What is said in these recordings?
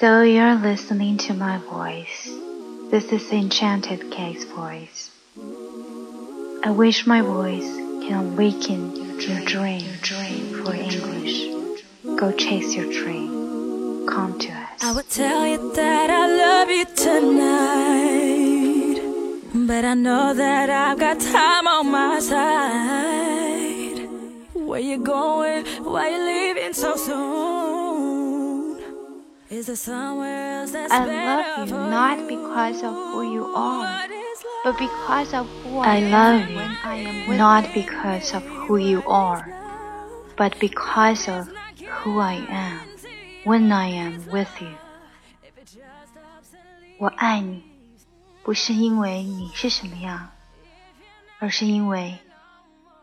So you're listening to my voice. This is Enchanted Case voice. I wish my voice can awaken your dream, your dream for English. Go chase your dream. Come to us. I would tell you that I love you tonight, but I know that I've got time on my side. Where you going? Why you leaving so soon? I better love you for not you? because of who you are, What is but love? because of who I I love am you when I am with not you. because of who you are, but because of who I am when I am with you. 我爱你，不是因为你是什么样，而是因为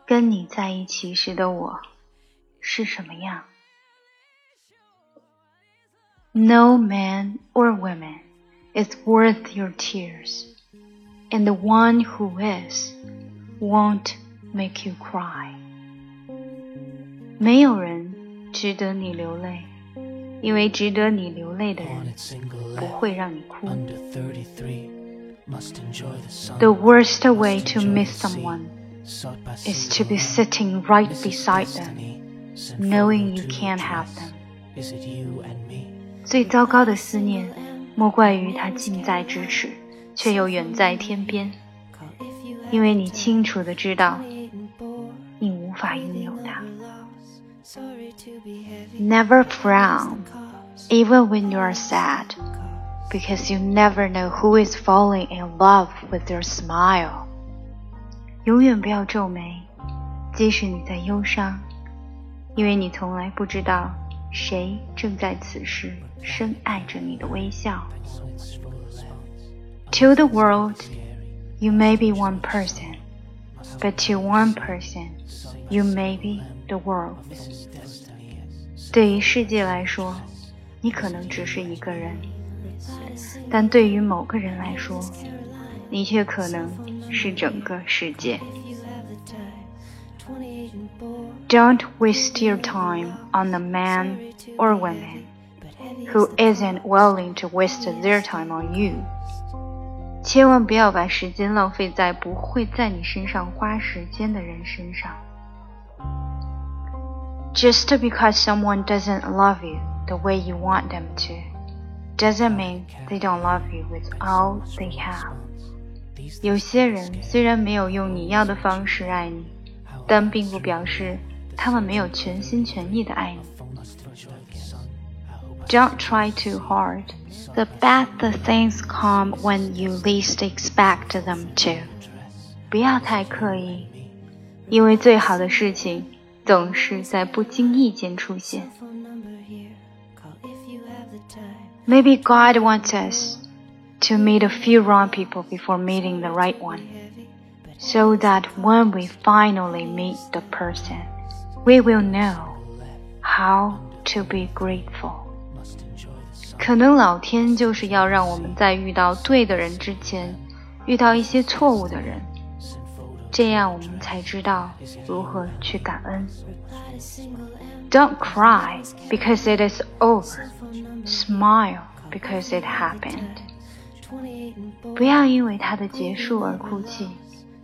跟你在一起时的我是什么样。 No man or woman is worth your tears, and the one who is won't make you cry. 没有人值得你流泪，因为值得你流泪的人不会让你哭。 under 33 must enjoy the sun The worst way to Enjoy miss the sea, someone sought by is sea to be alone. sitting right This is beside them, destiny, sent knowing forward you to can't your have choice. them. Is it you and me? 最糟糕的思念，莫怪于它近在咫尺，却又远在天边。因为你清楚的知道，你无法拥有它。Never frown, even when you are sad, because you never know who is falling in love with your smile. 永远不要皱眉，即使你在忧伤，因为你从来不知道谁正在此时深爱着你的微笑。To the world, you may be one person, but to one person, you may be the world. 对于世界来说，你可能只是一个人，但对于某个人来说，你却可能是整个世界。Don't waste your time on a man or woman who isn't willing to waste their time on you. 千万不要把时间浪费在不会在你身上花时间的人身上。Just because someone doesn't love you the way you want them to, doesn't mean they don't love you with all they have. 有些人虽然没有用你要的方式爱你， 但并不表示他们没有全心全意的爱你。Don't try too hard. The best things come when you least expect them to. 不要太刻意，因为最好的事情总是在不经意间出现。Maybe God wants us to meet a few wrong people before meeting the right one, so that when we finally meet the person, we will know how to be grateful. 可能老天就是要让我们在遇到对的人之前，遇到一些错误的人，这样我们才知道如何去感恩。Don't cry because it is over. Smile because it happened. 不要因为它的结束而哭泣，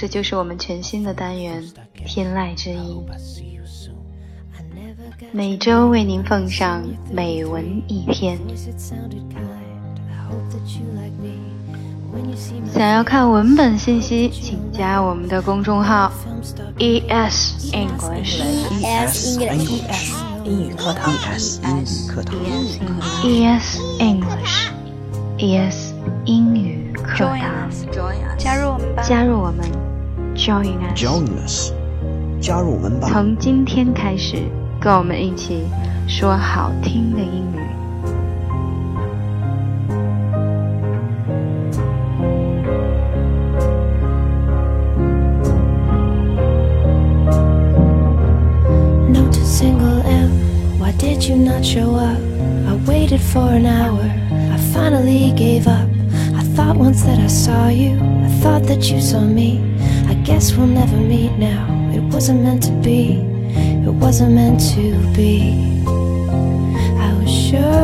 这就是我们全新的单元《天籁之音。每周为您奉上美文一篇。想要看文本信息，请加我们的公众号 ES English E S English 英语课堂 ES 英语课堂。ES English ES 英语课堂，加入我们吧。加入我们 Join us. Join us. 加入我们吧。从今天开始，跟我们一起说好听的英语。single M. Why did you not show up? I waited for an hour. I finally gave up. I thought once that I saw you, I thought that you saw me guess we'll never meet now. It wasn't meant to be, it wasn't meant to be. I was sure.